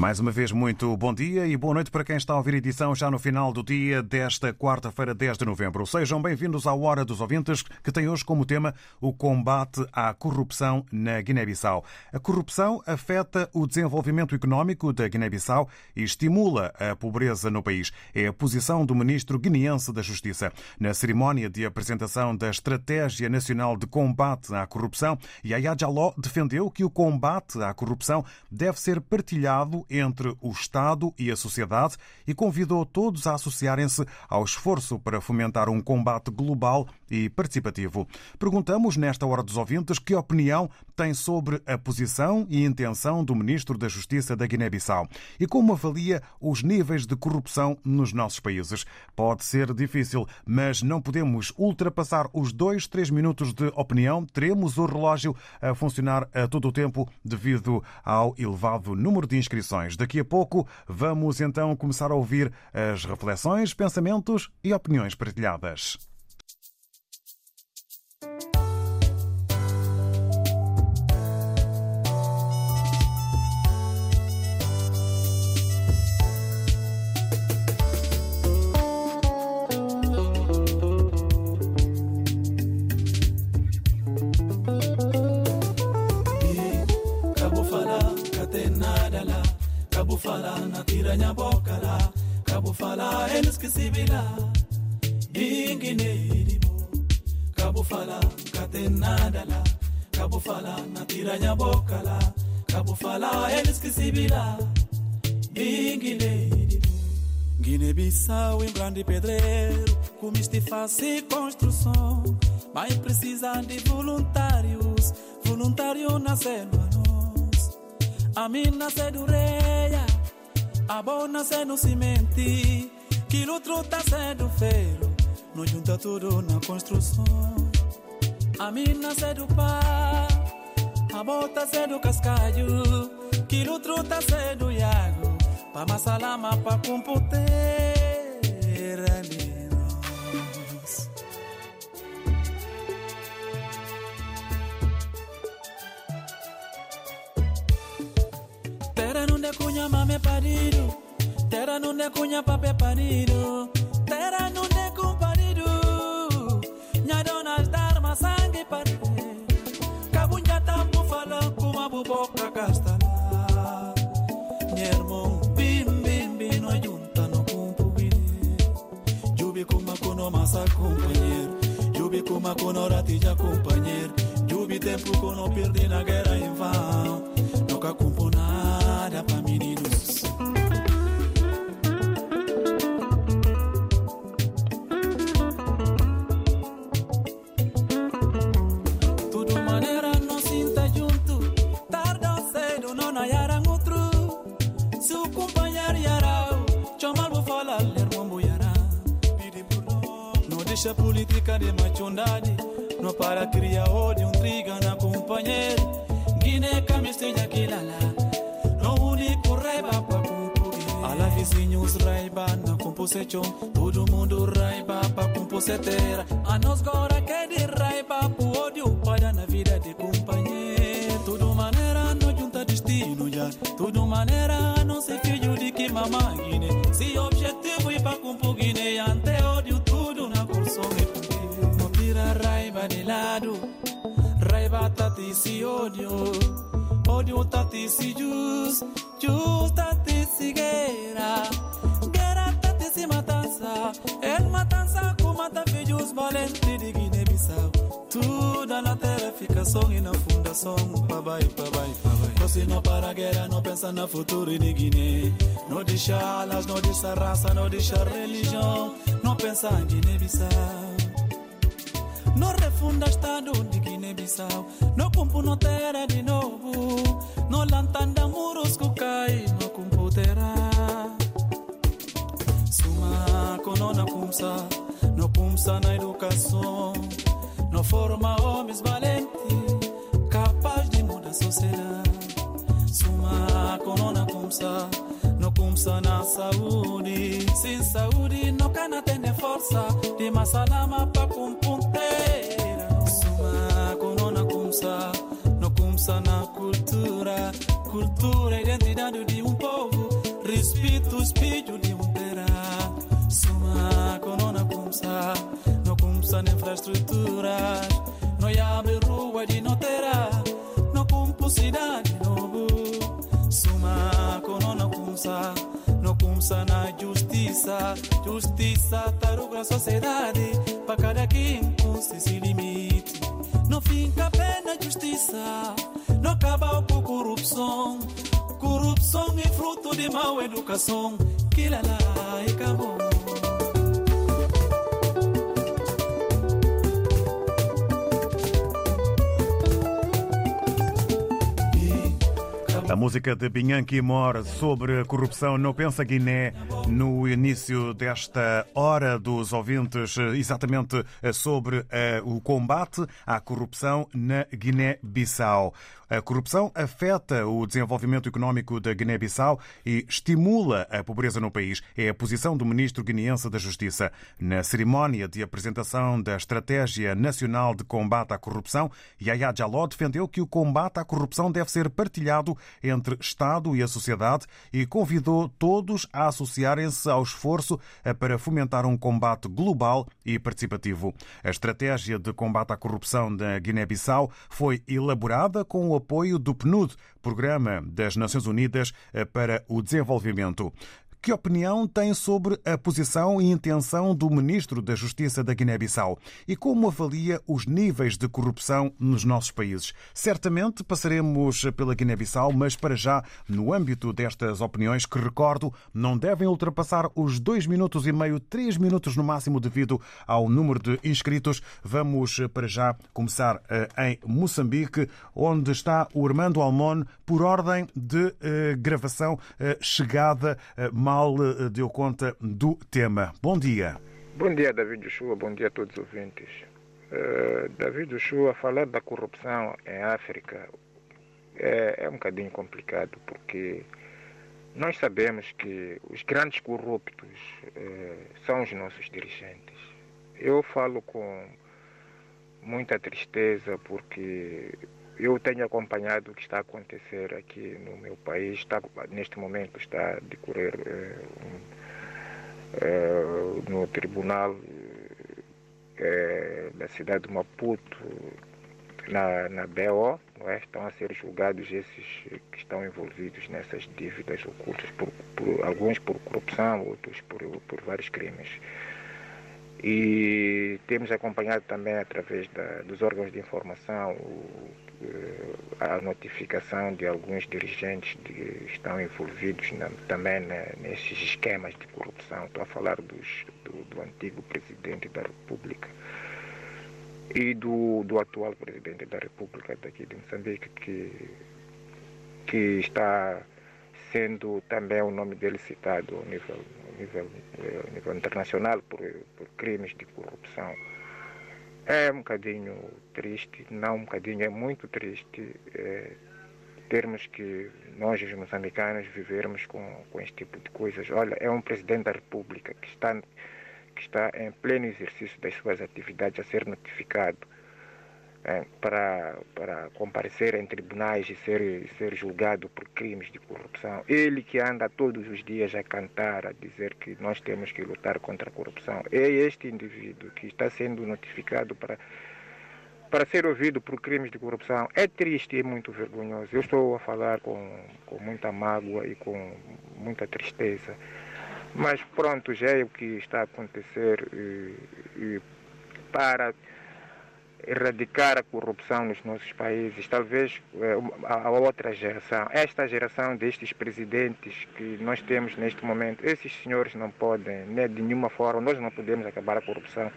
Mais uma vez, muito bom dia e boa noite para quem está a ouvir a edição já no final do dia desta quarta-feira, 10 de novembro. Sejam bem-vindos à Hora dos Ouvintes, que tem hoje como tema o combate à corrupção na Guiné-Bissau. A corrupção afeta o desenvolvimento económico da Guiné-Bissau e estimula a pobreza no país. É a posição do ministro guineense da Justiça. Na cerimónia de apresentação da Estratégia Nacional de Combate à Corrupção, Yaya Jaló defendeu que o combate à corrupção deve ser partilhado entre o Estado e a sociedade e convidou todos a associarem-se ao esforço para fomentar um combate global e participativo. Perguntamos nesta hora dos ouvintes que opinião tem sobre a posição e intenção do Ministro da Justiça da Guiné-Bissau e como avalia os níveis de corrupção nos nossos países. Pode ser difícil, mas não podemos ultrapassar os dois, três minutos de opinião. Teremos o relógio a funcionar a todo o tempo devido ao elevado número de inscrições. Daqui a pouco vamos então começar a ouvir as reflexões, pensamentos e opiniões partilhadas. Fala na tiranya bokala kabu fala eles que sibila ingine iribo kabu fala katenadala kabu fala na tiranya bokala kabu fala eles que sibila ingine iribo Guiné Bissau em grande pedreiro com este fácil construção. Mas precisa de voluntários voluntário nascendo a nós. A mim nasce do reia a bona se no cimenti, que outro tá sendo feiro, não junta tudo na construção. A mina do pá, a bota se do cascalho, que outro tá sendo iago, pa masalama pa computeira nune kunya mame parido. Tera nune kunya pape parido. Tera nune kun parido. Nyadona star masangi pare, Kabunja tapu fala kuma buboka kastala. Nyermo bim bim bino junta no kumpugine. Jubi kuma kuno masa compañero. Jubi kuma kuno ratilla compañero. Jubi tempo kuno perdi na guerra infao. Nunca componar. Não deixa política de machondade Não para criar ódio, intriga na companheiro Guiné camisinha kilala. No único raiva pra cumprir Ala vizinhos raiva na composição Todo mundo raiva pra composeteira A nós agora que de raiva pro ódio Para na vida de companheiro Tudo maneira não junta destino já Tudo maneira não ser filho de que mamãe Guiné Se objetivo é pra cumprir Guiné tati si odio Odio tati si jus Jus tati si guerra Guerra tati si matança El matança com mata filhos valentes de Guiné-Bissau Tudo na terra fica som e na fundação Pabai, pabai, pabai Se não para a guerra, não pensa no futuro de Guiné. Não deixa alas, não deixa raça, não deixa religião. Não pensa em Guiné-Bissau. Não refunda Estado de Guiné-Bissau. Não cumpre no terra de novo. Não lantanda muros que cai, não computerá. Suma conona kumsa, não kumsa na educação. Não forma homens valentes, capaz de mudar a sociedade. Suma conona kumsa, não kumsa na saúde. Sem saúde, não cana tem força de masalama pra compunteira. Suma conona kumsa, não kumsa na cultura. Cultura identidade de um povo, respeito o espírito de um terra. Suma conona kumsa, não kumsa na infraestruturas. Não abre rua de não terá, não cumpre cidade novo. Suma conona kumsa, kumsa na justiça. Justiça taruga a sociedade, para cada quem com se limite. Não fica pena justiça, não acaba com corrupção. Corrupção é fruto de mal educação. Que lá lá e acabou. A música de Binhanque Mor sobre a corrupção no Pensa Guiné no início desta hora dos ouvintes, exatamente sobre eh, o combate à corrupção na Guiné-Bissau. A corrupção afeta o desenvolvimento económico da Guiné-Bissau e estimula a pobreza no país. É a posição do ministro guineense da Justiça. Na cerimónia de apresentação da Estratégia Nacional de Combate à Corrupção, Yaya Jaló defendeu que o combate à corrupção deve ser partilhado entre Estado e a sociedade e convidou todos a associarem-se ao esforço para fomentar um combate global e participativo. A estratégia de combate à corrupção da Guiné-Bissau foi elaborada com o apoio do PNUD, Programa das Nações Unidas para o Desenvolvimento. Que opinião tem sobre a posição e intenção do Ministro da Justiça da Guiné-Bissau e como avalia os níveis de corrupção nos nossos países? Certamente passaremos pela Guiné-Bissau, mas para já, no âmbito destas opiniões, que recordo, não devem ultrapassar os dois minutos e meio, três minutos no máximo, devido ao número de inscritos. Vamos para já começar em Moçambique, onde está o Armando Almon, por ordem de gravação chegada mal deu conta do tema. Bom dia. Bom dia, David Joshua. Bom dia a todos os ouvintes. Uh, David Joshua, falar da corrupção em África é, é um bocadinho complicado, porque nós sabemos que os grandes corruptos são os nossos dirigentes. Eu falo com muita tristeza porque eu tenho acompanhado o que está a acontecer aqui no meu país. Está, neste momento está a decorrer eh, eh, no tribunal eh, da cidade de Maputo, na, na BO, é? estão a ser julgados esses que estão envolvidos nessas dívidas ocultas, por, por alguns por corrupção, outros por, por vários crimes. E temos acompanhado também através da, dos órgãos de informação o, a notificação de alguns dirigentes que estão envolvidos na, também na, nesses esquemas de corrupção. Estou a falar dos, do, do, antigo presidente da República e do, do atual presidente da República daqui de Moçambique, que, que está sendo também o nome dele citado ao nível, nível, ao nível internacional por, por crimes de corrupção. É um bocadinho triste, não um bocadinho, é muito triste é, termos que nós, os moçambicanos, vivermos com, com este tipo de coisas. Olha, é um presidente da República que está, que está em pleno exercício das suas atividades a ser notificado para, para comparecer em tribunais e ser, ser julgado por crimes de corrupção. Ele que anda todos os dias a cantar, a dizer que nós temos que lutar contra a corrupção. É este indivíduo que está sendo notificado para, para ser ouvido por crimes de corrupção. É triste e muito vergonhoso. Eu estou a falar com, com muita mágoa e com muita tristeza. Mas pronto, já é o que está a acontecer e, e para erradicar a corrupção nos nossos países, talvez eh, a, outra geração, esta geração destes presidentes que nós temos neste momento, esses senhores não podem, né, de nenhuma forma, nós não podemos acabar a corrupção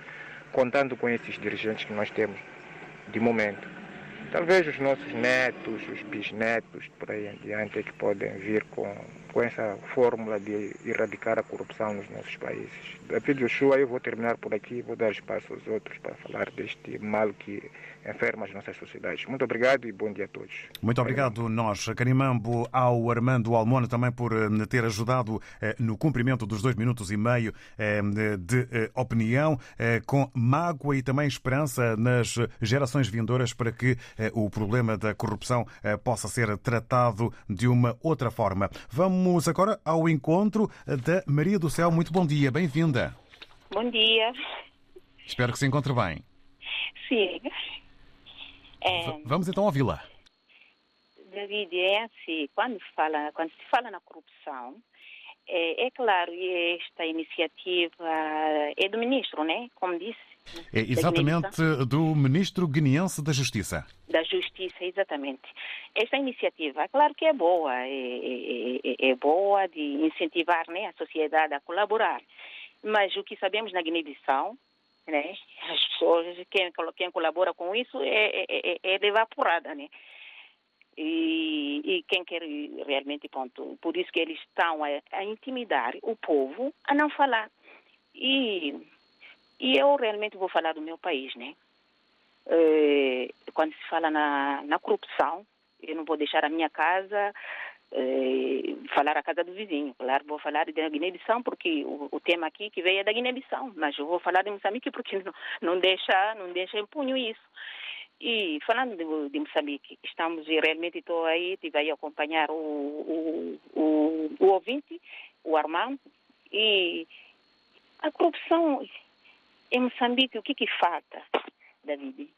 contando com esses dirigentes que nós temos de momento. Talvez os nossos netos, os bisnetos, por aí em diante, é que podem vir com, com essa fórmula de erradicar a corrupção nos nossos países. David Joshua, eu vou terminar por aqui, vou dar espaço aos outros para falar deste mal que enferma as nossas sociedades. Muito obrigado e bom dia a todos. Muito obrigado nós, Carimambo, ao Armando Almona também por eh, ter ajudado eh, no cumprimento dos dois minutos e meio eh, de opinião, com mágoa e também esperança nas gerações vindouras para que o problema da corrupção possa ser tratado de uma outra forma. Vamos agora ao encontro da Maria do Céu. Muito bom dia, bem-vinda. Bom dia. Espero que se encontre bem. Sim. É... Vamos então ouvi-la. David, é assim, quando, fala, quando se fala na corrupção, é, é claro, esta iniciativa é do ministro, né? Como disse. É exatamente do ministro guineense da Justiça. Da Justiça, exatamente. Esta iniciativa, claro que é boa, é, é, é, é boa de incentivar né, a sociedade a colaborar. Mas o que sabemos na Guiné-Bissau né? As pessoas, quem, quem colabora com isso é, é, é, é evaporada, né? E, e, quem quer realmente, ponto, por isso que eles estão a, a, intimidar o povo a não falar. E, e eu realmente vou falar do meu país, né? É, quando se fala na, na corrupção, eu não vou deixar a minha casa eh, falar a casa do vizinho. Claro, vou falar da Guiné-Bissau porque o, o, tema aqui que veio é da Guiné-Bissau, mas eu vou falar de Moçambique porque não, não deixa, não deixa em punho isso. E falando de, de Moçambique, estamos realmente estou aí, estive aí acompanhar o, o, o, o ouvinte, o Armando, e a corrupção em Moçambique, o que que falta, David?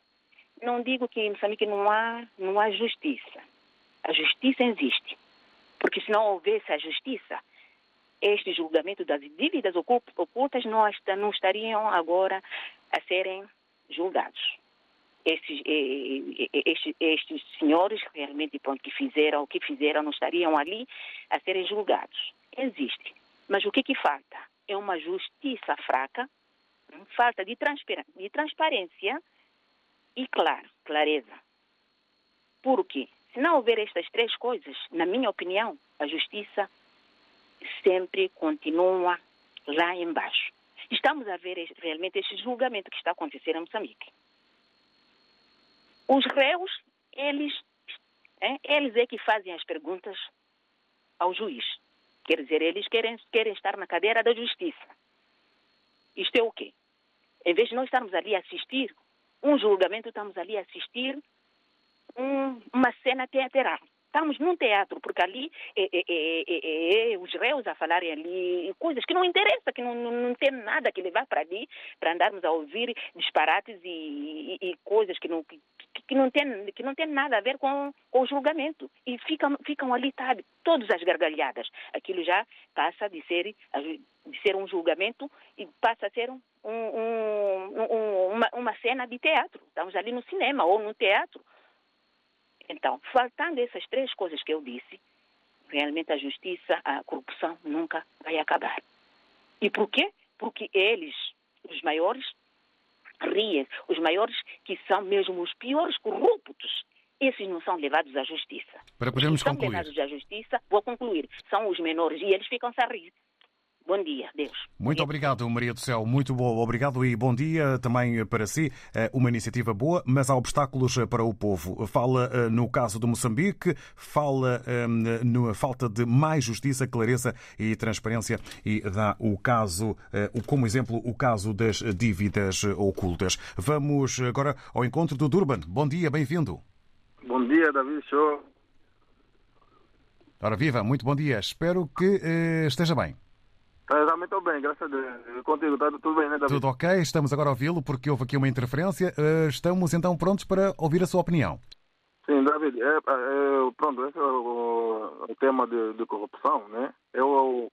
Não digo que em Moçambique não há, não há justiça. A justiça existe. Porque se não houvesse a justiça, este julgamento das dívidas ocultas não, não estariam agora a serem julgados. Estes, estes, estes senhores realmente pronto, que fizeram o que fizeram não estariam ali a serem julgados. Existe. Mas o que, que falta? É uma justiça fraca, falta de, de transparência e, claro, clareza. Por quê? Se não houver estas três coisas, na minha opinião, a justiça sempre continua lá embaixo. Estamos a ver realmente este julgamento que está a acontecer em Moçambique. Os réus, eles, é, eles é que fazem as perguntas ao juiz. Quer dizer, eles querem, querem estar na cadeira da justiça. Isto é o quê? Em vez de nós estarmos ali a assistir um julgamento, estamos ali a assistir um, uma cena teatral. Estamos num teatro, porque ali é, é, é, é, os réus a falarem ali coisas que não interessam, que não, não, não tem nada que levar para ali, para andarmos a ouvir disparates e, e, e coisas que não, que, que, não tem, que não tem nada a ver com, com o julgamento. E ficam, ficam ali, sabe, todas as gargalhadas. Aquilo já passa de ser, de ser um julgamento e passa a ser um, um, um, uma, uma cena de teatro. Estamos ali no cinema ou no teatro então, faltando essas três coisas que eu disse, realmente a justiça, a corrupção nunca vai acabar. E por quê? Porque eles, os maiores, riem, os maiores que são mesmo os piores corruptos, esses não são levados à justiça. Para podermos concluir. são levados à justiça, vou concluir, são os menores e eles ficam-se a rir. Bom dia, Deus. Muito obrigado, Maria do Céu. Muito bom. Obrigado e bom dia também para si. Eh, uma iniciativa boa, mas há obstáculos para o povo. Fala eh, no caso de Moçambique, fala eh, na falta de mais justiça, clareza e transparência e dá o caso, como exemplo, o caso das dívidas ocultas. Vamos agora ao encontro do Durban. Bom dia, bem-vindo. Bom dia, David Show. Ora viva, muito bom dia. Espero que esteja bem. Está muito bem, graças a Deus. Contigo está tudo bem, né, David? Tudo ok, estamos agora a ouvi-lo porque houve aqui uma interferência. Eh, estamos então prontos para ouvir a sua opinião. Sim, David, é, é, pronto, esse é o, o tema de, de, corrupção, né? Eu,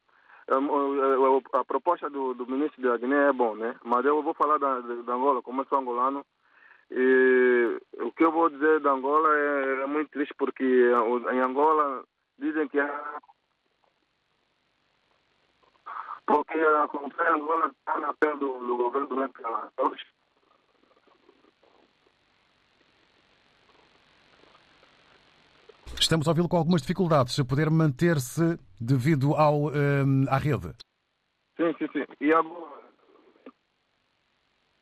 eu, a proposta do, do, ministro da Guiné é bom, né? Mas eu vou falar da, da Angola, como eu sou angolano, E o que eu vou dizer de Angola é, é muito triste porque em Angola dizem que há porque a em Angola está na pele do, do governo durante todos Estamos a ouvi-lo com algumas dificuldades. Se puder manter-se devido ao, um, à rede. Sim, sim, sim. E agora?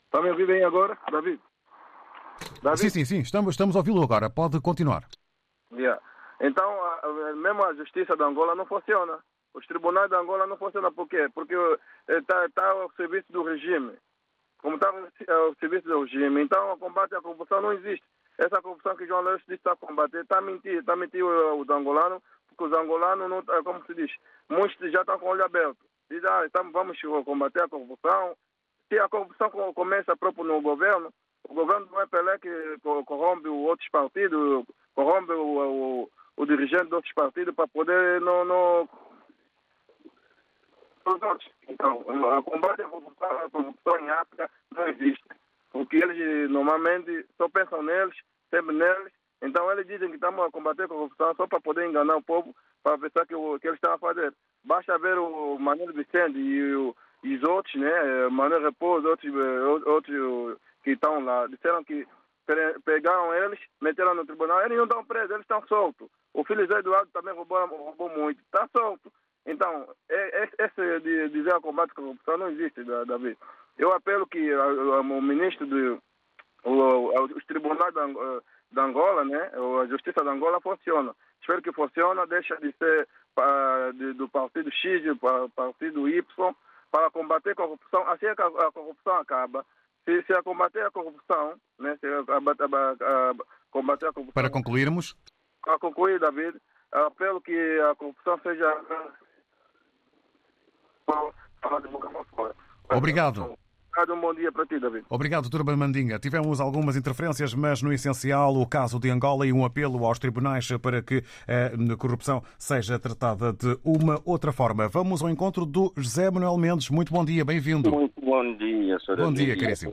Está me ouvindo bem agora, David? David? Sim, sim, sim. Estamos, estamos a ouvi-lo agora. Pode continuar. Yeah. Então, mesmo a justiça de Angola não funciona. Os tribunais de Angola não funcionam por quê? Porque está tá ao serviço do regime. Como está ao serviço do regime, então o combate à corrupção não existe. Essa corrupção que João Leste está a combater, está a mentir, está a mentir os angolanos, porque os angolanos, não, como se diz, muitos já estão com o olho aberto. Dizem, ah, estamos, vamos combater a corrupção. Se a corrupção começa próprio no governo, o governo é Pelé que corrompe outros partidos, corrompe o, o, o dirigente de outros partidos para poder não, não então, a combate à corrupção, em África não existe. Porque eles normalmente só pensam neles, sempre neles. Então eles dizem que estamos a combater a corrupção só para poder enganar o povo, para pensar que, o, que eles estão a fazer. Basta ver o Manuel Vicente e, o, e os outros, né? Manuel Repouso, outros, outros que estão lá, disseram que pegaram eles, meteram no tribunal, eles não estão presos, eles estão soltos. O filho Eduardo também roubou, roubou muito, está solto. Então, é, é, esse de dizer combate à corrupção não existe, Davi. Eu apelo que o ministro do os tribunais da Angola, né, a justiça da Angola funciona. Espero que funcione, deixa de ser do partido X para o partido Y para combater a corrupção. Assim é que a corrupção acaba. Se, se a combater a corrupção, né, se a, combater a corrupção. Para concluirmos? Para concluir, David, apelo que a corrupção seja Obrigado. Um bom dia para ti, David. Obrigado, Turba Mandinga. Tivemos algumas interferências, mas no essencial o caso de Angola e um apelo aos tribunais para que a corrupção seja tratada de uma outra forma. Vamos ao encontro do José Manuel Mendes. Muito bom dia, bem-vindo. Muito bom dia, Sr. Bom dia, caríssimo.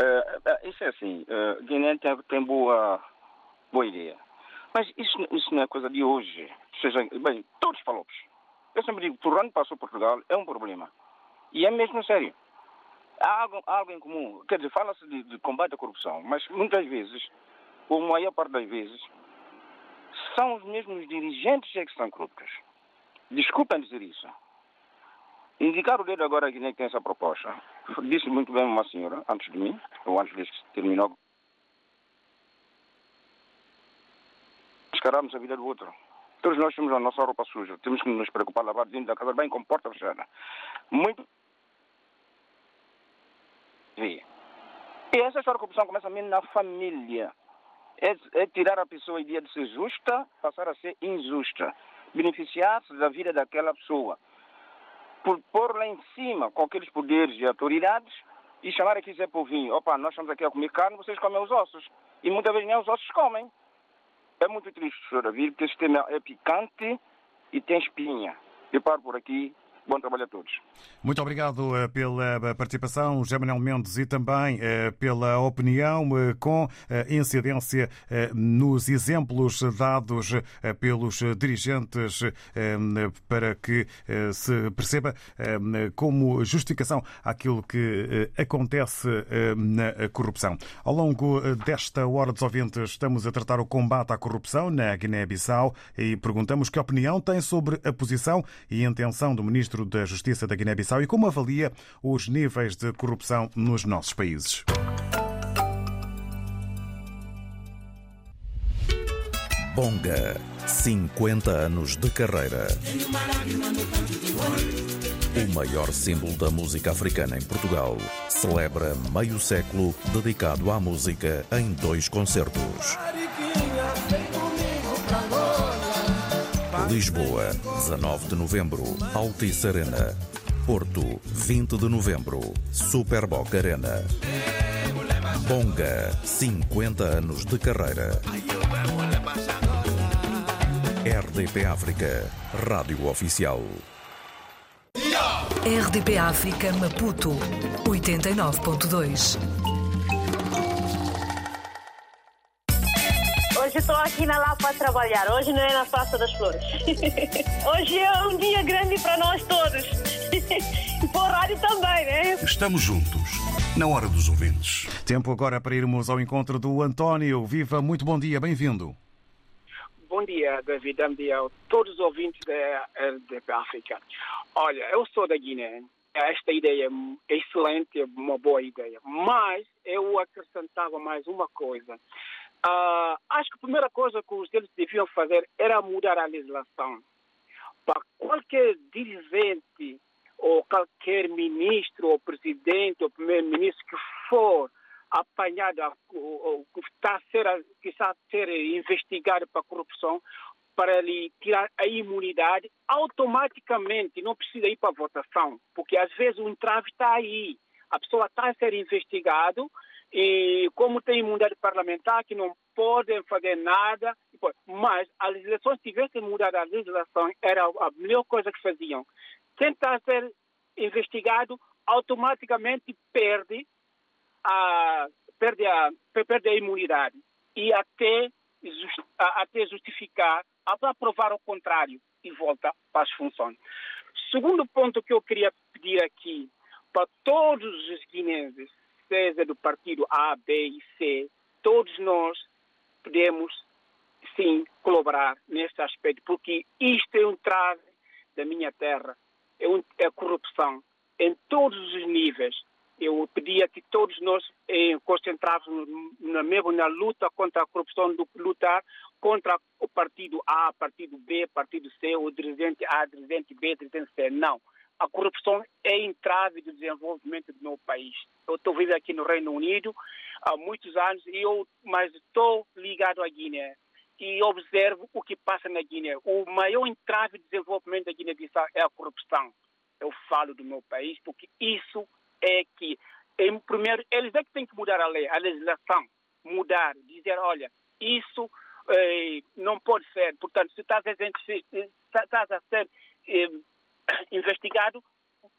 Uh, isso é assim, uh, Guiné tem, tem, boa, boa ideia. Mas isso, isso não é coisa de hoje. Seja, bem, todos falamos eu sempre digo, onde passou Portugal é um problema. E é mesmo sério. Há algo, algo em comum. Quer dizer, fala-se de, de, combate à corrupção, mas muitas vezes, ou maior parte das vezes, são os mesmos dirigentes que são corruptos. Desculpem dizer isso. Indicar o dedo agora a Guiné que tem essa proposta. Disse muito bem uma senhora, antes de mim, ou antes de terminou. Descaramos a vida do outro. Todos nós temos a nossa roupa suja. Temos que nos preocupar lavar dentro da casa bem com porta fechada. Muito. E essa história de corrupção começa mesmo na família. É, é tirar a pessoa ideia de ser justa, passar a ser injusta. Beneficiar-se da vida daquela pessoa. Por pôr lá em cima com aqueles poderes e autoridades e chamar aqui Zé Povinho. Opa, nós estamos aqui a comer carne, vocês comem os ossos. E muitas vezes nem os ossos comem. É muito triste, senhora ouvir, porque esse tema é picante e tem espinha. Eu paro por aqui. Bom trabalho a todos. Muito obrigado eh, pela eh, participação, José Manuel Mendes, e também eh, pela opinião com incidência nos exemplos dados pelos dirigentes para que se perceba como justificação aquilo que acontece na corrupção. Ao longo desta hora dos ouvintes, estamos a tratar o combate à corrupção na Guiné-Bissau e perguntamos que opinião tem sobre a posição e intenção do ministro Ministro da Justiça da Guiné-Bissau e como avalia os níveis de corrupção nos nossos países. Bonga, 50 anos de carreira. O maior símbolo da música africana em Portugal celebra meio século dedicado à música em dois concertos. Lisboa, 19 de novembro, Altice Arena. Porto, 20 de novembro, Superboc Arena. Bonga, 50 anos de carreira. RDP África, Rádio Oficial. RDP África Maputo, 89.2. aqui na Lapa a trabalhar. Hoje não é na Praça das Flores. Hoje é um dia grande para nós todos. E para o rádio também, né? Estamos juntos, na hora dos ouvintes. Tempo agora para irmos ao encontro do António. Viva, muito bom dia, bem-vindo. Bom dia, David. Bom dia a todos os ouvintes da RDP África. Olha, eu sou da Guiné. Esta ideia é excelente, é uma boa ideia. Mas eu acrescentava mais uma coisa. Uh, acho que a primeira coisa que os deles deviam fazer era mudar a legislação. Para qualquer dirigente ou qualquer ministro ou presidente ou primeiro-ministro que for apanhado, ou, que está a ser, que está a ser investigado para corrupção, para lhe tirar a imunidade, automaticamente não precisa ir para a votação, porque às vezes o entrave está aí. A pessoa está a ser investigado e como tem imunidade parlamentar, que não podem fazer nada, mas as legislações tivessem mudado a legislação, era a melhor coisa que faziam. Quem está a ser investigado automaticamente perde a, perde a, perde a imunidade e até, até justificar, até provar o contrário e volta para as funções. Segundo ponto que eu queria pedir aqui para todos os guineenses, seja do partido A, B e C, todos nós podemos sim colaborar neste aspecto, porque isto é um trave da minha terra, é, um, é corrupção em todos os níveis. Eu pedia que todos nós eh, concentrássemos na, mesmo na luta contra a corrupção, do lutar contra o partido A, partido B, partido C, o dirigente A, dirigente B, dirigente C. Não a corrupção é entrave do desenvolvimento do meu país. Eu estou vivendo aqui no Reino Unido há muitos anos, e eu, mas estou ligado à Guiné e observo o que passa na Guiné. O maior entrave de desenvolvimento da Guiné-Bissau é a corrupção. Eu falo do meu país porque isso é que, em primeiro, eles é que têm que mudar a lei, a legislação, mudar, dizer, olha, isso eh, não pode ser. Portanto, se estás a, estás a ser eh, investigado,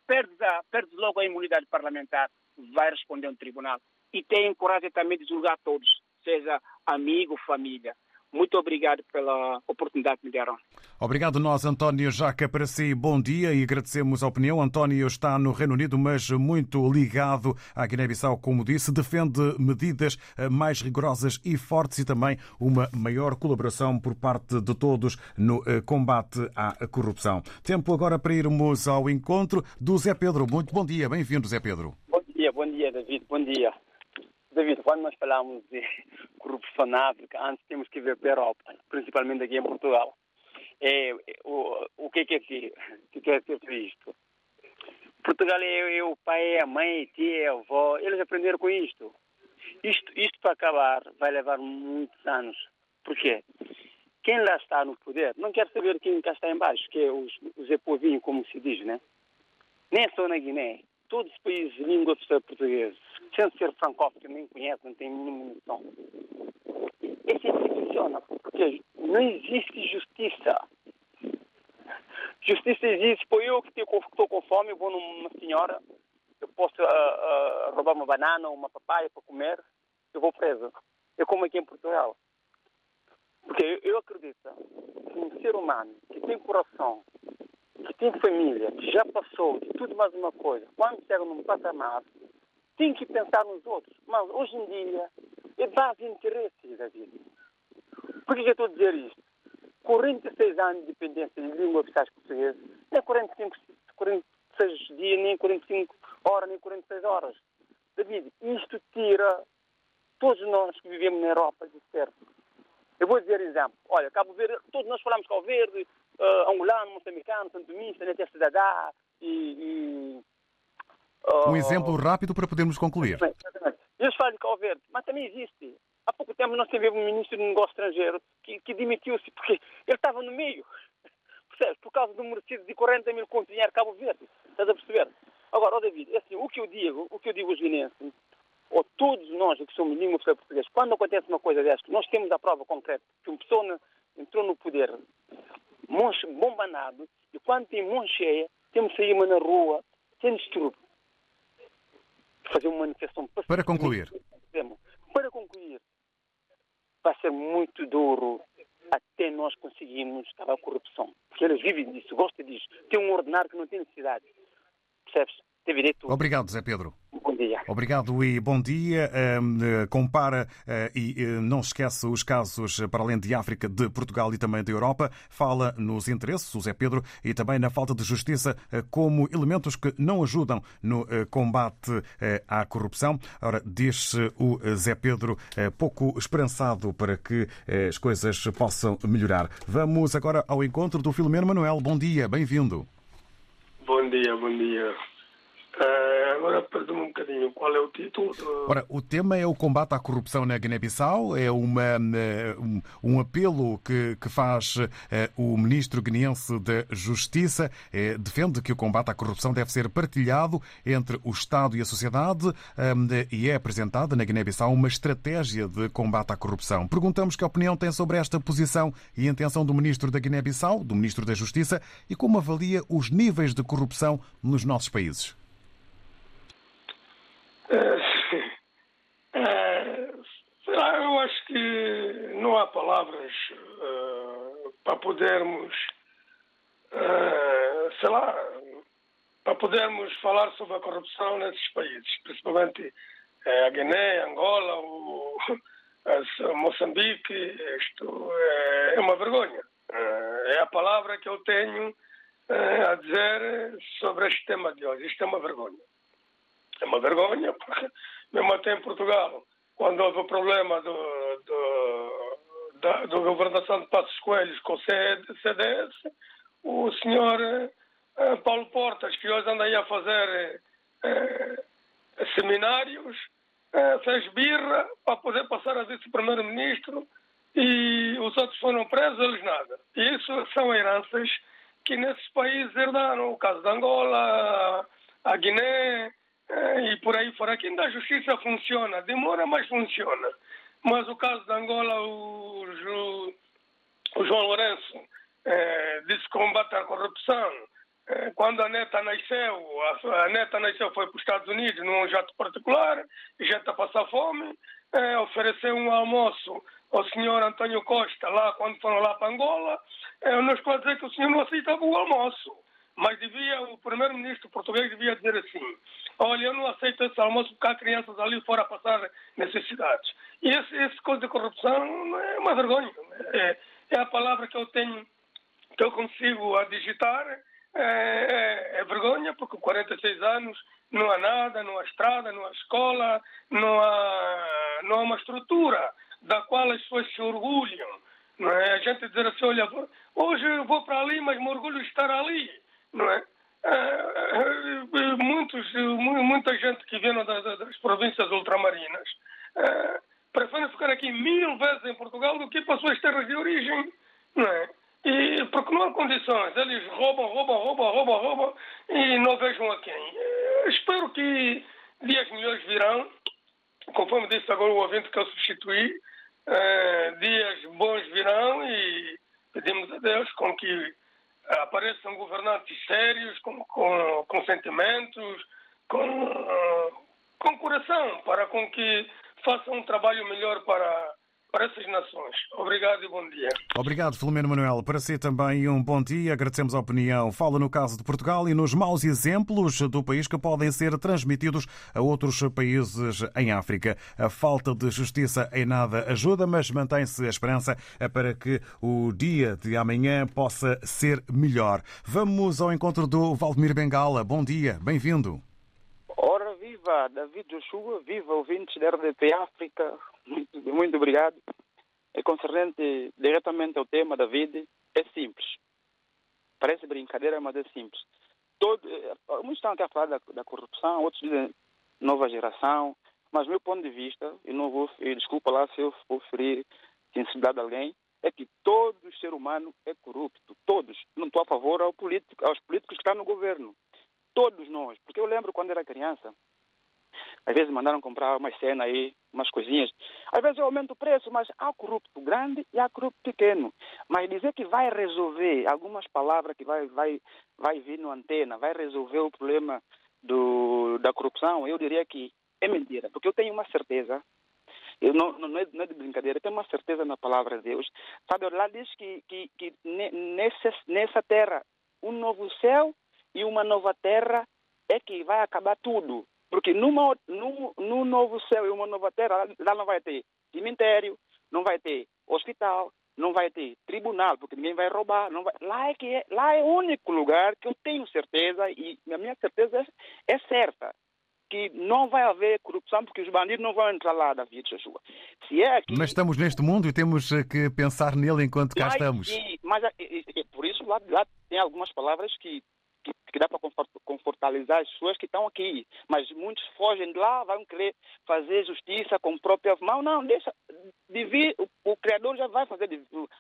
perde, perde logo a imunidade parlamentar, vai responder a um tribunal. E tem coragem também de julgar todos, seja amigo, família. Muito obrigado pela oportunidade que me deram. Obrigado nós, António Jaca, para si. Bom dia e agradecemos a opinião. António está no Reino Unido, mas muito ligado à Guiné-Bissau, como disse, defende medidas eh, mais rigorosas e fortes e também uma maior colaboração por parte de todos no eh, combate à corrupção. Tempo agora para irmos ao encontro do Zé Pedro. Muito bom dia, bem-vindo, Zé Pedro. Bom dia, bom dia, David, bom dia. Quando nós falamos de corrupção na África, antes temos que ver para a Europa, principalmente aqui em Portugal. É, o, o que, que, que, que quer ser isto? Portugal é, é, o pai, é a mãe, a tia, a avó, eles aprenderam com isto. Isto, isto para acabar vai levar muitos anos. Por quê? Quem lá está no poder não quer saber quem cá está em baixo, que é os, os epovinhos, como se diz, né? Nem só na Guiné todos os países de língua portuguesa, sem ser francófono, nem conhece, não tem nenhuma noção. É assim que funciona, porque não existe justiça. Justiça existe, por eu que estou com fome, eu vou numa senhora, eu posso uh, uh, roubar uma banana ou uma papaya para comer, eu vou preso. É como aqui em Portugal. Porque eu acredito que um ser humano que tem coração, que tem família, que já passou de tudo mais uma coisa, quando chega num patamar, tem que pensar nos outros. Mas hoje em dia é base interesses da vida. Por que eu estou a dizer isto? 46 anos de independência de língua oficiais portuguesa, nem 45, 46 dias, nem 45 horas, nem 46 horas. David, isto tira todos nós que vivemos na Europa de certo. Eu vou dizer exemplo. Olha, Cabo Verde, todos nós falamos Cabo Verde, uh, angolano, moçambicano, santomista, né, cidadá e... e uh, um exemplo rápido para podermos concluir. Exatamente. Eles falam de Cabo Verde, mas também existe. Há pouco tempo nós tivemos um ministro de negócio estrangeiro que, que demitiu-se porque ele estava no meio. Percebes? Por causa do merecido de 40 mil contos de dinheiro Cabo Verde. Estás a perceber? Agora, ó David, assim, o que eu digo, o que eu digo aos guinenses, ou todos nós que somos língua portuguesa, quando acontece uma coisa desta, nós temos a prova concreta que uma pessoa entrou no poder bombanado, e quando tem mão cheia, temos que sair na rua, sem distúrbio. Fazer uma manifestação Para concluir. Para concluir, vai ser muito duro até nós conseguirmos acabar a corrupção. Porque eles vivem disso, gostam disso. Tem um ordenado que não tem necessidade. Percebes? Obrigado, Zé Pedro. Bom dia. Obrigado e bom dia. Um, compara uh, e uh, não esquece os casos para além de África, de Portugal e também da Europa. Fala nos interesses, o Zé Pedro, e também na falta de justiça uh, como elementos que não ajudam no combate à corrupção. Ora, diz o Zé Pedro pouco esperançado para que as coisas possam melhorar. Vamos agora ao encontro do Filomeno Manuel. Bom dia, bem-vindo. Bom dia, bom dia. Uh, agora perdi-me um bocadinho. Qual é o título? Ora, o tema é o combate à corrupção na Guiné-Bissau. É uma, um, um, apelo que, que faz uh, o ministro guineense da Justiça. É, defende que o combate à corrupção deve ser partilhado entre o Estado e a sociedade um, e é apresentada na Guiné-Bissau uma estratégia de combate à corrupção. Perguntamos que opinião tem sobre esta posição e intenção do ministro da Guiné-Bissau, do ministro da Justiça, e como avalia os níveis de corrupção nos nossos países. É, é, eu acho que não há palavras uh, para podermos, uh, sei lá, para podermos falar sobre a corrupção nesses países, principalmente uh, a Guiné, Angola, o, Moçambique. Isto é, é uma vergonha. é a palavra que eu tenho a dizer sobre este tema de hoje. Isto é uma vergonha. É uma vergonha, porque mesmo até em Portugal, quando houve o problema do, do, da, da governação de Passos Coelhos com o CDS, o senhor eh, Paulo Portas, que hoje anda aí a fazer eh, seminários, eh, fez birra para poder passar a vice-primeiro-ministro e os outros foram presos, eles nada. Isso são heranças que nesses países herdaram. O caso de Angola, a Guiné, e por aí fora. Aqui ainda a justiça funciona, demora, mas funciona. Mas o caso de Angola, o, o João Lourenço é, disse combate à corrupção. É, quando a neta nasceu, a, a, neta nasceu, foi para os Estados Unidos num jato particular, já está a passar fome, é, ofereceu um almoço ao senhor António Costa lá quando foram lá para Angola, é, nos pode dizer que o senhor não aceitava o almoço. Mas devia, o primeiro-ministro português devia dizer assim: olha, eu não aceito esse almoço porque há crianças ali fora a passar necessidades. E esse, esse coisa de corrupção é uma vergonha. É, é, a palavra que eu tenho, que eu consigo a digitar. É, é, é, vergonha, porque 46 anos não há nada, não há estrada, não há escola, não há, não há uma estrutura da qual as pessoas se orgulham. Não é? A gente dizer assim, olha, hoje eu vou para ali, mas me orgulho de estar ali não é? Uh, muitos, muita gente que vem das províncias ultramarinas uh, prefere ficar aqui mil vezes em Portugal do que para as suas terras de origem, não é? E, porque não há condições, eles roubam, roubam, roubam, roubam, roubam e não vejam a quem. Uh, espero que dias melhores virão, conforme disse agora o ouvinte que eu substituí, dias bons virão e pedimos a Deus com que apareçam governantes sérios, com, com, com sentimentos, com, com coração, para com que façam um trabalho melhor para, para essas nações. Obrigado e bom dia. Obrigado, Filomeno Manuel. Para si também um bom dia. Agradecemos a opinião. Fala no caso de Portugal e nos maus exemplos do país que podem ser transmitidos a outros países em África. A falta de justiça em nada ajuda, mas mantém-se a esperança para que o dia de amanhã possa ser melhor. Vamos ao encontro do Valdemir Bengala. Bom dia, bem-vindo. Ora, viva David Joshua, viva ouvintes da RDP África, muito, muito obrigado. É concernente diretamente ao tema, David, é simples. Parece brincadeira, mas é simples. Todo, eh, muitos estão aqui a falar da, da, corrupção, outros dizem nova geração, mas meu ponto de vista, e não vou, e desculpa lá se eu vou ferir sensibilidade de alguém, é que todo ser humano é corrupto. Todos. Não estou a favor ao político, aos políticos que estão no governo. Todos nós. Porque eu lembro quando era criança, às vezes mandaram comprar umas cenas aí, umas coisinhas. Às vezes eu aumento o preço, mas há corrupto grande e há corrupto pequeno. Mas dizer que vai resolver algumas palavras que vai, vai, vai vir no antena, vai resolver o problema do, da corrupção, eu diria que é mentira. Porque eu tenho uma certeza Eu não, não, é, não é de brincadeira, eu tenho uma certeza na palavra de Deus. Sabe, lá diz que, que, que nessa terra, um novo céu e uma nova terra é que vai acabar tudo. Porque numa, num, num novo céu e uma nova terra, lá não vai ter cemitério, não vai ter hospital, não vai ter tribunal, porque ninguém vai roubar. Não vai... Lá, é que é, lá é o único lugar que eu tenho certeza, e a minha certeza é, é certa, que não vai haver corrupção, porque os bandidos não vão entrar lá, David Joshua. Se é aqui... Mas estamos neste mundo e temos eh, que pensar nele enquanto cá mas, estamos. E, mas é, é, por isso lá, lá tem algumas palavras que que, dá para confortalizar as pessoas que estão aqui. Mas muitos fogem de lá, vão querer fazer justiça com própria mão. Não, deixa. Devia, o, o Criador já vai fazer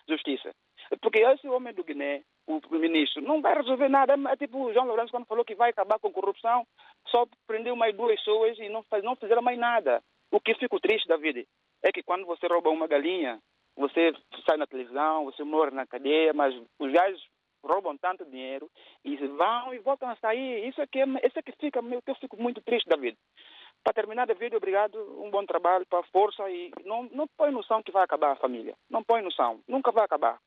justiça. Porque esse homem do Guiné, o ministro, não vai resolver nada. É tipo o João Lourenço quando falou que vai acabar com corrupção, só prendeu mais duas pessoas e não, faz, não fizeram mais nada. O que fico triste, David, é que quando você rouba uma galinha, você sai na televisão, você morre na cadeia, mas os gajos roubam tanto dinheiro e vão e voltam a sair. Isso é que, isso é que fica, eu fico muito triste, David. Para terminar, David, obrigado, um bom trabalho, para força e não, não põe noção que vai acabar a família. Não põe noção, nunca vai acabar.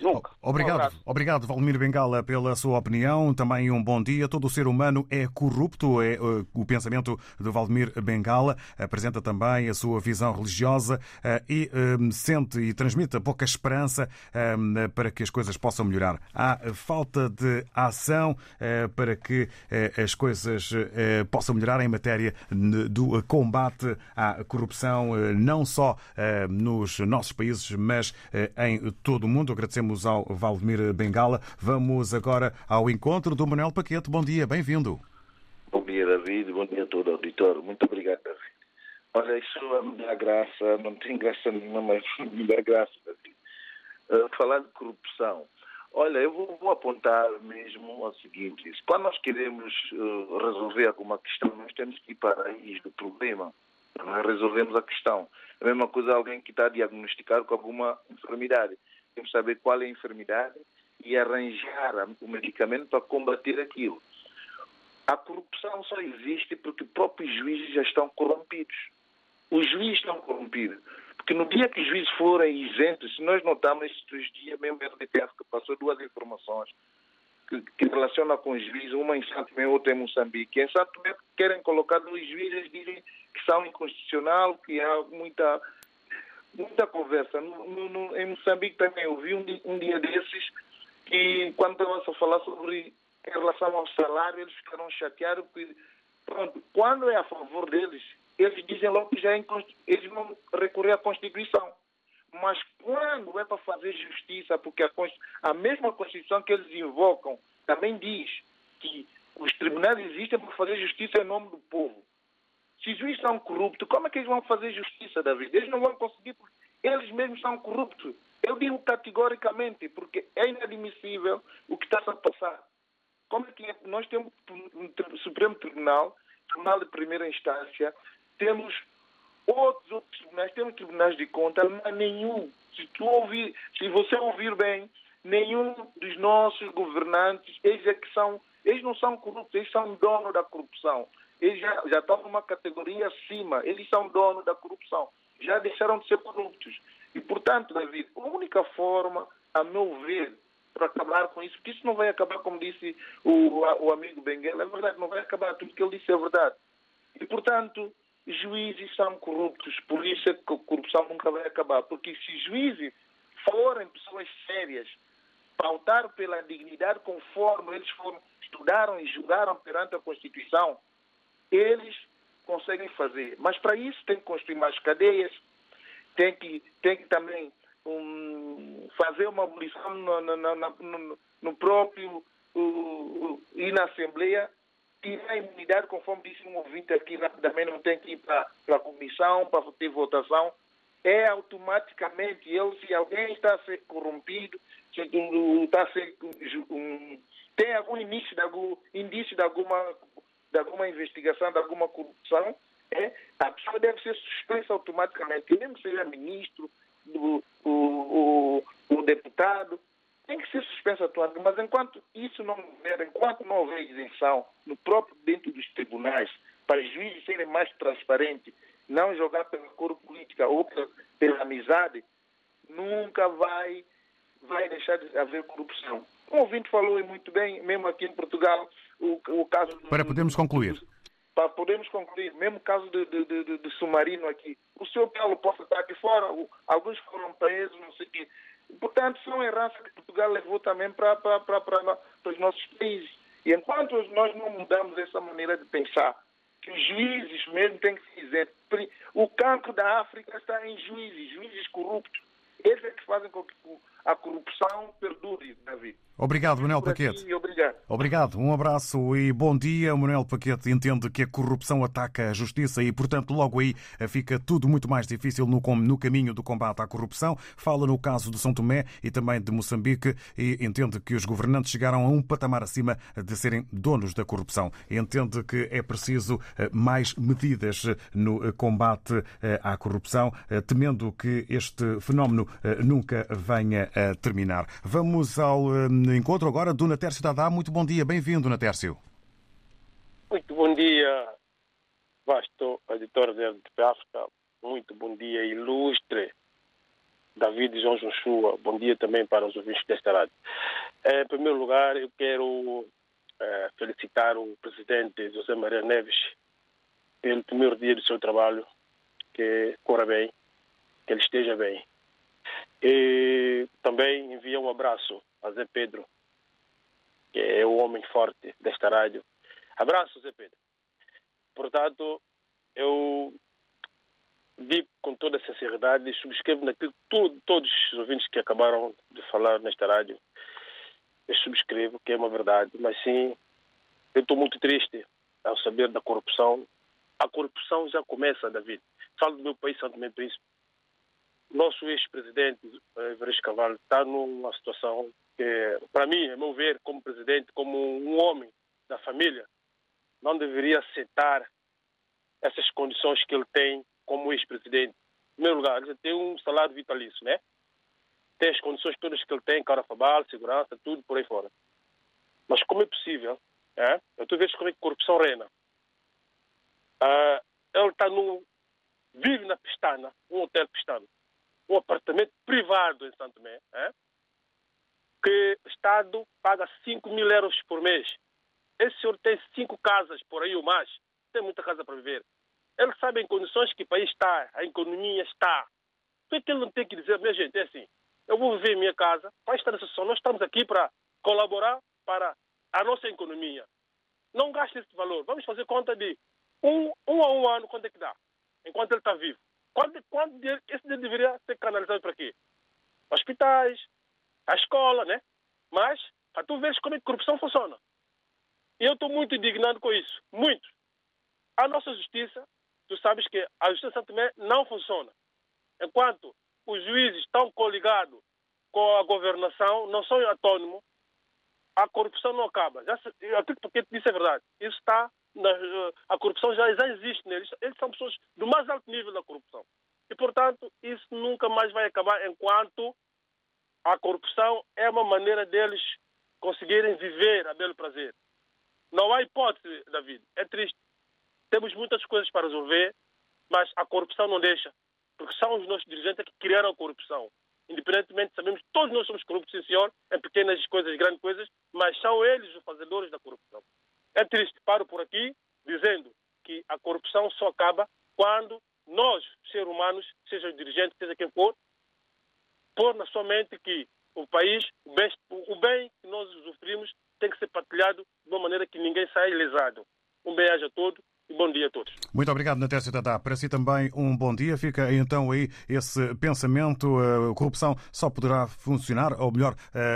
Nunca. Obrigado, um obrigado, Valdemir Bengala, pela sua opinião. Também um bom dia. Todo o ser humano é corrupto, é uh, o pensamento de Valdemir Bengala. Apresenta também a sua visão religiosa uh, e uh, sente e transmite pouca esperança para que as coisas possam melhorar. Há falta de ação para que as coisas possam melhorar em matéria do combate à corrupção, não só nos nossos países, mas em todo o mundo. Agradecemos agradecemos ao Valdemir Bengala. Vamos agora ao encontro do Manuel Paquete. Bom dia, bem-vindo. Bom dia, David. Bom dia a todo o auditório. Muito obrigado, David. Olha, isso me dá graça, não tem graça nenhuma, mas me dá graça, David. Uh, falar de corrupção. Olha, eu vou, vou, apontar mesmo o seguinte: quando nós queremos uh, resolver alguma questão, nós temos que ir para a raiz do problema. Nós resolvemos a questão. A mesma coisa alguém que está diagnosticado com alguma enfermidade temos que saber qual é a enfermidade e arranjar o medicamento para combater aquilo. A corrupção só existe porque os próprios juízes já estão corrompidos. Os juízes estão corrompidos. Porque no dia que os juízes forem isentos, se nós notamos estes dias, mesmo a RDTF que passou duas informações que, que relacionam com os juízes, uma em Santo Tomé, outra em Moçambique. Em Santo Tomé querem colocar dois juízes, dizem que são inconstitucional, que há muita muita conversa. No, no, em Moçambique também eu vi um, um dia desses que quando estava a falar sobre em relação ao salário, eles ficaram chateados porque, pronto, quando é a favor deles, eles dizem logo que já é eles vão recorrer à Constituição. Mas quando é para fazer justiça, porque a, a mesma Constituição que eles invocam também diz que os tribunais existem para fazer justiça em nome do povo. Se os juízes são corruptos, como é que eles vão fazer justiça, David? Eles não vão conseguir, porque eles mesmos são corruptos. Eu digo categoricamente, porque é inadmissível o que está a passar. Como é que é? nós temos um Supremo Tribunal, Tribunal de Primeira Instância, temos outros, outros tribunais, temos tribunais de conta, mas nenhum, se, tu ouvir, se você ouvir bem, nenhum dos nossos governantes, eles é que são, eles não são corruptos, eles são donos da corrupção eles já, já estão numa categoria acima, eles são donos da corrupção, já deixaram de ser corruptos. E, portanto, David, a única forma, a meu ver, para acabar com isso, porque isso não vai acabar, como disse o, o amigo Benguela, é verdade, não vai acabar, tudo que ele disse é verdade. E, portanto, juízes são corruptos, por isso é que a corrupção nunca vai acabar, porque se juízes forem pessoas sérias, pautar pela dignidade conforme eles foram, estudaram e julgaram perante a Constituição, eles conseguem fazer. Mas para isso tem que construir mais cadeias, tem que, tem que também um, fazer uma abolição no, no, no, no próprio uh, e na Assembleia tirar a imunidade, conforme disse um ouvinte aqui rapidamente, não tem que ir para a comissão para ter votação. É automaticamente, ele, se alguém está a ser corrompido, se está a ser, um, tem algum de algum indício de alguma de alguma investigação, de alguma corrupção, é, a pessoa deve ser suspensa automaticamente, mesmo seja ministro, do, o, o, o deputado, tem que ser suspensa atualmente. Mas enquanto isso não houver, enquanto não houver isenção no próprio dentro dos tribunais, para os juízes serem mais transparentes não jogar pela cor política ou pela, pela amizade, nunca vai, vai deixar de haver corrupção. O ouvinte falou muito bem, mesmo aqui em Portugal, o, o caso... Para podermos concluir. Para podermos concluir, mesmo o caso de, de, de, de submarino aqui. O senhor Paulo pode estar aqui fora, o, alguns foram presos, não sei o quê. Portanto, são heranças que Portugal levou também para, para, para, para, para os nossos países. E enquanto nós não mudamos essa maneira de pensar, que os juízes mesmo têm que se dizer, o cancro da África está em juízes, juízes corruptos. Eles é que fazem com que a corrupção perdure, David. Obrigado, Manuel Paquete. Obrigado. Obrigado, um abraço e bom dia. Manuel Paquete entende que a corrupção ataca a justiça e, portanto, logo aí fica tudo muito mais difícil no, no caminho do combate à corrupção. Fala no caso de São Tomé e também de Moçambique e entende que os governantes chegaram a um patamar acima de serem donos da corrupção. Entende que é preciso eh, mais medidas no eh, combate eh, à corrupção, temendo que este fenómeno nunca venha a terminar. Vamos ao encontro agora do Natércio Dadá. Muito bom dia, bem-vindo, Natércio. Muito bom dia, vasto editor de África. Muito bom dia, ilustre David João Joshua. Bom dia também para os ouvintes desta rádio. Em primeiro lugar, eu quero é, felicitar o presidente José Maria Neves pelo primeiro dia do seu trabalho, que corra bem, que ele esteja bem. E também envia um abraço a Zé Pedro, que é o homem forte desta rádio. Abraço, Zé Pedro. Portanto, eu digo com toda a sinceridade e subscrevo naquilo que todos os ouvintes que acabaram de falar nesta rádio, eu subscrevo que é uma verdade, mas sim, eu estou muito triste ao saber da corrupção. A corrupção já começa, David. Falo do meu país, Santo Tomé Príncipe nosso ex-presidente, Everest Carvalho, está numa situação que, para mim, a meu ver, como presidente, como um homem da família, não deveria aceitar essas condições que ele tem como ex-presidente. Em primeiro lugar, ele tem um salário vitalício, né? Tem as condições todas que ele tem, cara fabal, segurança, tudo por aí fora. Mas como é possível? É? Eu estou vendo como é que corrupção reina. Uh, ele está no vive na Pestana, um hotel Pestana um apartamento privado em Santo Tomé, é? Que o Estado paga 5 mil euros por mês. Esse senhor tem cinco casas, por aí ou mais, tem muita casa para viver. Ele sabe em condições que o país está, a economia está. Por que ele não tem que dizer, minha gente, é assim, eu vou viver em minha casa, vai estar nessa situação, nós estamos aqui para colaborar para a nossa economia. Não gaste esse valor, vamos fazer conta de um, um a um ano, quanto é que dá, enquanto ele está vivo. Quando esse dinheiro deveria ser canalizado para quê? Hospitais, a escola, né? Mas, para tu veres como é que a corrupção funciona. E eu estou muito indignado com isso. Muito. A nossa justiça, tu sabes que a justiça também não funciona. Enquanto os juízes estão coligados com a governação, não são autônomos, a corrupção não acaba. Já, aquilo que disse é verdade. Isso está a corrupção já, já existe neles. Eles são pessoas do mais alto nível da corrupção. E, portanto, isso nunca mais vai acabar enquanto a corrupção é uma maneira deles conseguirem viver a belo prazer. Não há hipótese, David. É triste. Temos muitas coisas para resolver, mas a corrupção não deixa. Porque são os nossos dirigentes que criaram a corrupção. Independentemente, sabemos que todos nós somos corruptos, sim senhor, em pequenas coisas, grandes coisas, mas são eles os fazedores da corrupção. É triste, paro por aqui, dizendo que a corrupção só acaba quando nós, seres humanos, seja o dirigente, seja quem for, pôr na sua mente que o país, o bem, o bem que nós usufruímos, tem que ser partilhado de uma maneira que ninguém saia lesado. Um beijo a todos bom dia a todos. Muito obrigado, Natércio Dadá. Para si também um bom dia. Fica então aí esse pensamento. A corrupção só poderá funcionar, ou melhor,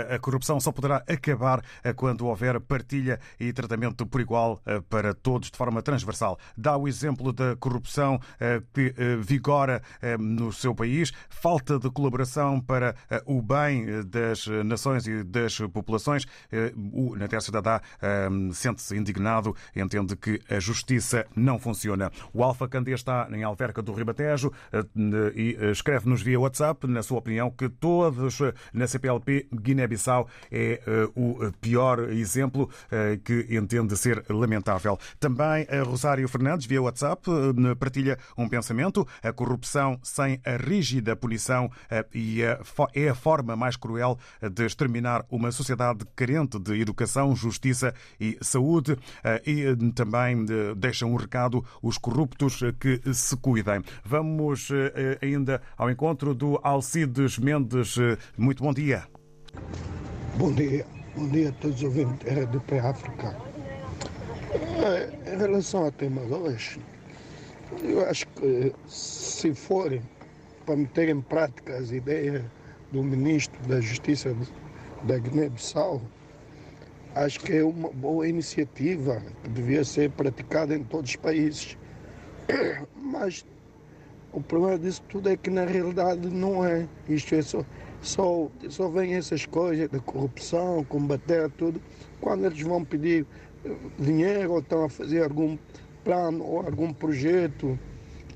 a corrupção só poderá acabar quando houver partilha e tratamento por igual para todos, de forma transversal. Dá o exemplo da corrupção que vigora no seu país, falta de colaboração para o bem das nações e das populações. O Natércio Dadá sente-se indignado, entende que a justiça não funciona. O Alfa Candê está em Alverca do Ribatejo e escreve-nos via WhatsApp, na sua opinião, que todos na CPLP Guiné-Bissau é o pior exemplo que entende ser lamentável. Também Rosário Fernandes, via WhatsApp, partilha um pensamento. A corrupção sem a rígida punição é a forma mais cruel de exterminar uma sociedade carente de educação, justiça e saúde. E também deixa um recado os corruptos que se cuidem. Vamos ainda ao encontro do Alcides Mendes. Muito bom dia. Bom dia. Bom dia a todos os ouvintes da RDP África. Em relação ao tema de hoje, eu acho que se forem para meter em prática as ideias do Ministro da Justiça da Guiné-Bissau, acho que é uma boa iniciativa que devia ser praticada em todos os países. Mas o problema disso tudo é que na realidade não é. Isto é só, só, só vem essas coisas de corrupção, combater tudo, quando eles vão pedir dinheiro ou estão a fazer algum plano ou algum projeto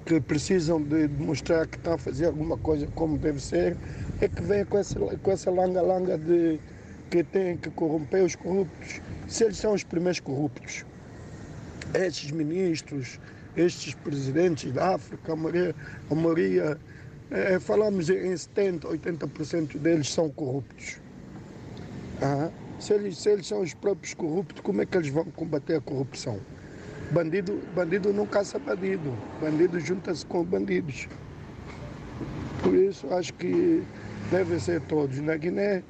que precisam de demonstrar que estão a fazer alguma coisa como deve ser, é que vem com essa, com essa langa-langa de que tem que corromper os corruptos. Se eles são os primeiros corruptos, estes ministros, estes presidentes da África, a maioria, a maioria é, falamos em 70%, 80% deles são corruptos. Ah, se, eles, se eles são os próprios corruptos, como é que eles vão combater a corrupção? Bandido, bandido não caça bandido, bandido junta-se com bandidos. Por isso acho que devem ser todos. Na Guiné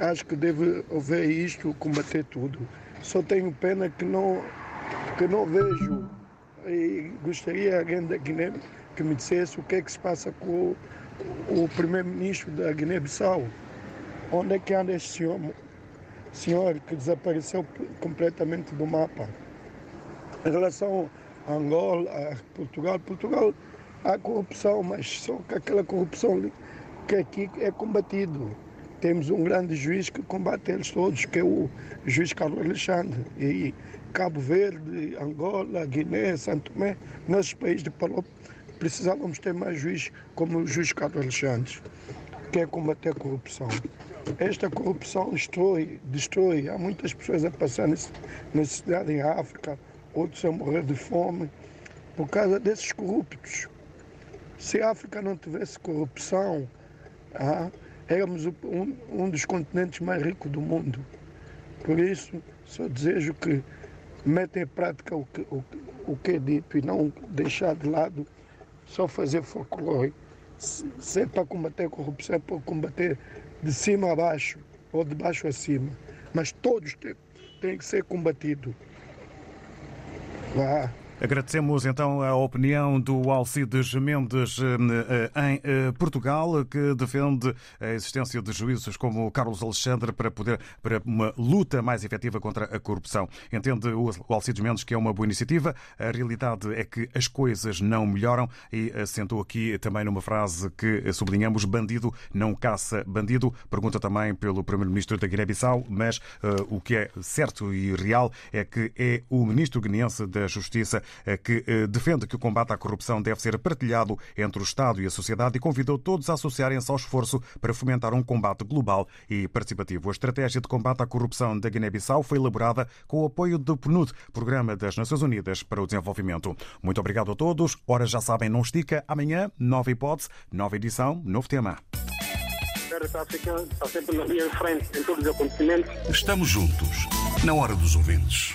acho que deve haver isto, combater tudo. Só tenho pena que não, que não vejo e gostaria alguém da Guiné que me dissesse o que é que se passa com o, o primeiro-ministro da Guiné-Bissau. Onde é que anda este senhor, senhor que desapareceu completamente do mapa? Em relação a Angola, a Portugal, Portugal há corrupção, mas só que aquela corrupção que aqui é combatido. Temos um grande juiz que combate eles todos, que é o juiz Carlos Alexandre. E Cabo Verde, Angola, Guiné, Santo Tomé, nesses países de Palop, precisávamos ter mais juiz como o juiz Carlos Alexandre, que é combater a corrupção. Esta corrupção destrói, destrói. Há muitas pessoas a passar necessidade em África, outros a morrer de fome, por causa desses corruptos. Se a África não tivesse corrupção, ah, éramos um, um, dos continentes mais ricos do mundo. Por isso, só desejo que metam em prática o que, o, o que é dito e não deixar de lado só fazer folclore. Se é para combater a corrupção, é para combater de cima a baixo ou de baixo a cima. Mas todos têm, têm que ser combatidos. Vá. Agradecemos então a opinião do Alcides Mendes em Portugal, que defende a existência de juízes como Carlos Alexandre para poder para uma luta mais efetiva contra a corrupção. Entende o Alcides Mendes que é uma boa iniciativa. A realidade é que as coisas não melhoram e assentou aqui também numa frase que sublinhamos: bandido não caça bandido. Pergunta também pelo primeiro-ministro da Guiné-Bissau, mas uh, o que é certo e real é que é o ministro guineense da Justiça que defende que o combate à corrupção deve ser partilhado entre o Estado e a sociedade e convidou todos a associarem-se ao esforço para fomentar um combate global e participativo. A estratégia de combate à corrupção da Guiné-Bissau foi elaborada com o apoio do PNUD, Programa das Nações Unidas para o Desenvolvimento. Muito obrigado a todos. Ora, já sabem, não estica. Amanhã, nova hipótese, nova edição, novo tema. Estamos juntos, na hora dos ouvintes.